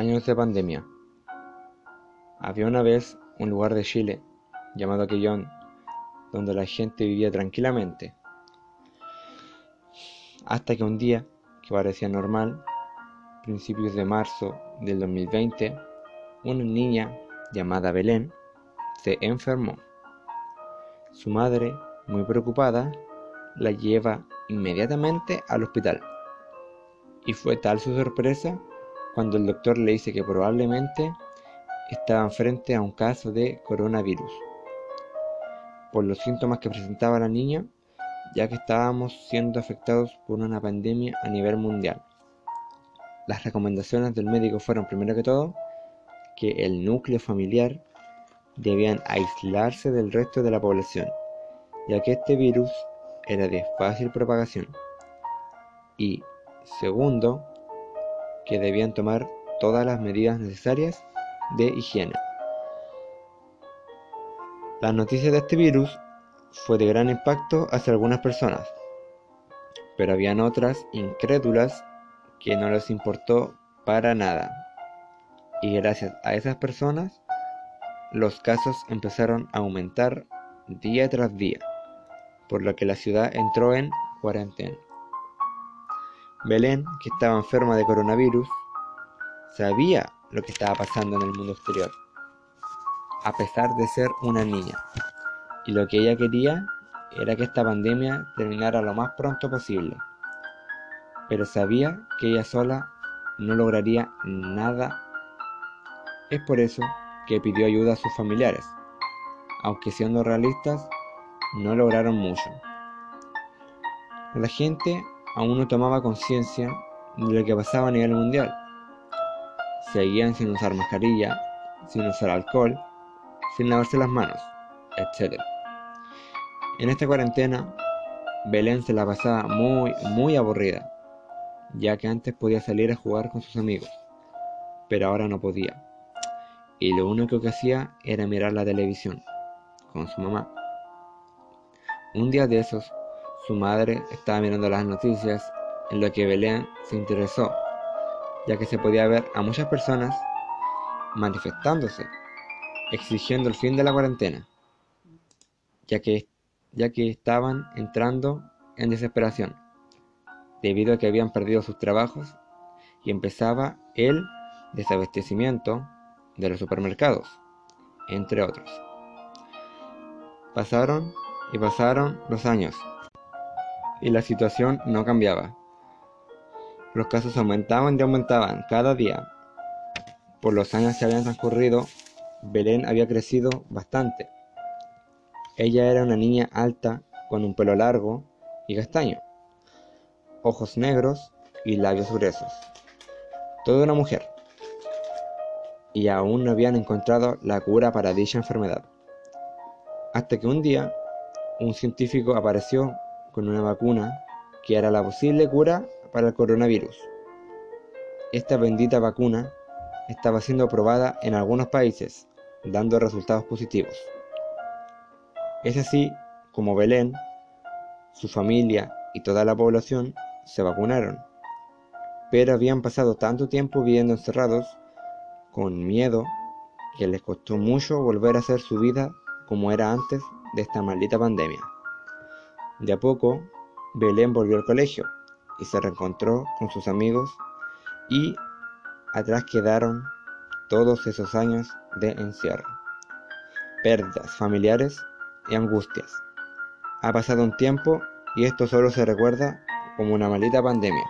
Años de pandemia. Había una vez un lugar de Chile llamado Quellón, donde la gente vivía tranquilamente. Hasta que un día, que parecía normal, principios de marzo del 2020, una niña llamada Belén se enfermó. Su madre, muy preocupada, la lleva inmediatamente al hospital. Y fue tal su sorpresa cuando el doctor le dice que probablemente estaban frente a un caso de coronavirus. Por los síntomas que presentaba la niña, ya que estábamos siendo afectados por una pandemia a nivel mundial. Las recomendaciones del médico fueron, primero que todo, que el núcleo familiar debían aislarse del resto de la población, ya que este virus era de fácil propagación. Y segundo, que debían tomar todas las medidas necesarias de higiene. La noticia de este virus fue de gran impacto hacia algunas personas, pero habían otras incrédulas que no les importó para nada. Y gracias a esas personas, los casos empezaron a aumentar día tras día, por lo que la ciudad entró en cuarentena. Belén, que estaba enferma de coronavirus, sabía lo que estaba pasando en el mundo exterior, a pesar de ser una niña. Y lo que ella quería era que esta pandemia terminara lo más pronto posible. Pero sabía que ella sola no lograría nada. Es por eso que pidió ayuda a sus familiares, aunque siendo realistas, no lograron mucho. La gente aún no tomaba conciencia de lo que pasaba a nivel mundial. Seguían sin usar mascarilla, sin usar alcohol, sin lavarse las manos, etc. En esta cuarentena, Belén se la pasaba muy, muy aburrida, ya que antes podía salir a jugar con sus amigos, pero ahora no podía. Y lo único que hacía era mirar la televisión con su mamá. Un día de esos, su madre estaba mirando las noticias en lo que Belén se interesó, ya que se podía ver a muchas personas manifestándose, exigiendo el fin de la cuarentena, ya que, ya que estaban entrando en desesperación, debido a que habían perdido sus trabajos y empezaba el desabastecimiento de los supermercados, entre otros. Pasaron y pasaron los años y la situación no cambiaba. Los casos aumentaban y aumentaban cada día. Por los años que habían transcurrido, Belén había crecido bastante. Ella era una niña alta con un pelo largo y castaño, ojos negros y labios gruesos. Toda una mujer. Y aún no habían encontrado la cura para dicha enfermedad. Hasta que un día un científico apareció con una vacuna que era la posible cura para el coronavirus. Esta bendita vacuna estaba siendo probada en algunos países, dando resultados positivos. Es así como Belén, su familia y toda la población se vacunaron, pero habían pasado tanto tiempo viviendo encerrados, con miedo, que les costó mucho volver a hacer su vida como era antes de esta maldita pandemia. De a poco, Belén volvió al colegio y se reencontró con sus amigos y atrás quedaron todos esos años de encierro, pérdidas familiares y angustias. Ha pasado un tiempo y esto solo se recuerda como una maldita pandemia.